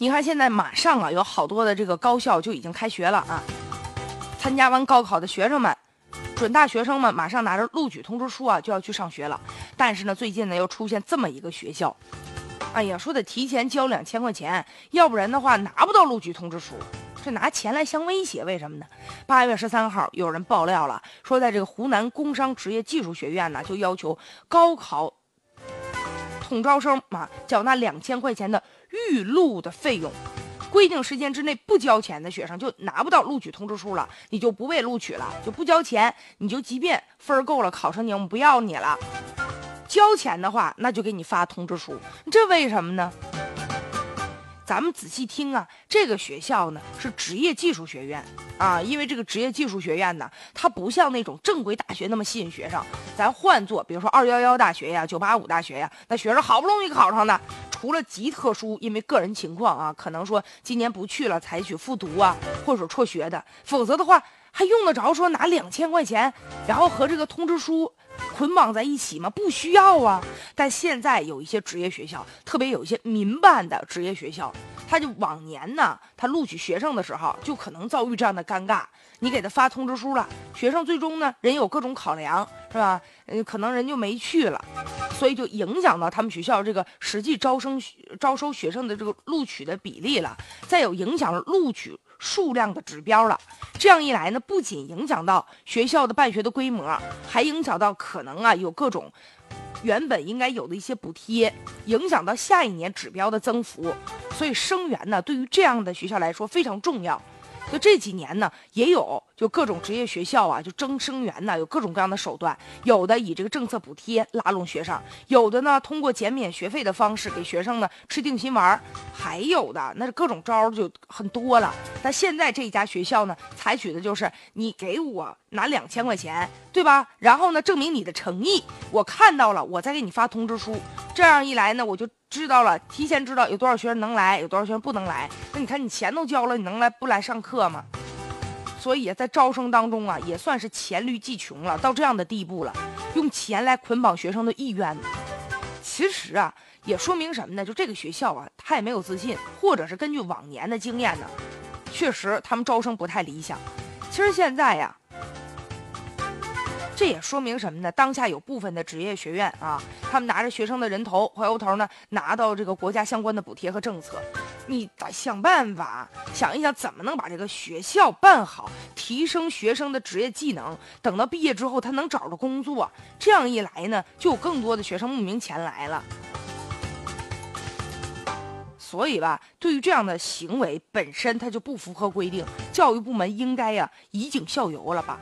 你看现在马上啊，有好多的这个高校就已经开学了啊。参加完高考的学生们，准大学生们马上拿着录取通知书啊，就要去上学了。但是呢，最近呢又出现这么一个学校，哎呀，说得提前交两千块钱，要不然的话拿不到录取通知书。这拿钱来相威胁，为什么呢？八月十三号，有人爆料了，说在这个湖南工商职业技术学院呢，就要求高考统招生啊，缴纳两千块钱的预录的费用。规定时间之内不交钱的学生就拿不到录取通知书了，你就不被录取了，就不交钱，你就即便分够了，考上你我们不要你了。交钱的话，那就给你发通知书，这为什么呢？咱们仔细听啊，这个学校呢是职业技术学院啊，因为这个职业技术学院呢，它不像那种正规大学那么吸引学生。咱换做比如说二幺幺大学呀、九八五大学呀，那学生好不容易考上的，除了极特殊，因为个人情况啊，可能说今年不去了，采取复读啊，或者辍学的，否则的话还用得着说拿两千块钱，然后和这个通知书。捆绑在一起吗？不需要啊。但现在有一些职业学校，特别有一些民办的职业学校，他就往年呢，他录取学生的时候，就可能遭遇这样的尴尬。你给他发通知书了，学生最终呢，人有各种考量，是吧？嗯，可能人就没去了，所以就影响到他们学校这个实际招生招收学生的这个录取的比例了。再有影响录取。数量的指标了，这样一来呢，不仅影响到学校的办学的规模，还影响到可能啊有各种原本应该有的一些补贴，影响到下一年指标的增幅。所以生源呢，对于这样的学校来说非常重要。就这几年呢，也有就各种职业学校啊，就争生源呢，有各种各样的手段。有的以这个政策补贴拉拢学生，有的呢通过减免学费的方式给学生呢吃定心丸，还有的那是各种招就很多了。但现在这一家学校呢，采取的就是你给我拿两千块钱，对吧？然后呢证明你的诚意，我看到了，我再给你发通知书。这样一来呢，我就。知道了，提前知道有多少学生能来，有多少学生不能来。那你看，你钱都交了，你能来不来上课吗？所以在招生当中啊，也算是黔驴技穷了，到这样的地步了，用钱来捆绑学生的意愿。其实啊，也说明什么呢？就这个学校啊，他也没有自信，或者是根据往年的经验呢，确实他们招生不太理想。其实现在呀。这也说明什么呢？当下有部分的职业学院啊，他们拿着学生的人头，回过头呢拿到这个国家相关的补贴和政策，你得想办法想一想，怎么能把这个学校办好，提升学生的职业技能，等到毕业之后他能找着工作。这样一来呢，就有更多的学生慕名前来了。所以吧，对于这样的行为本身，它就不符合规定，教育部门应该呀以儆效尤了吧。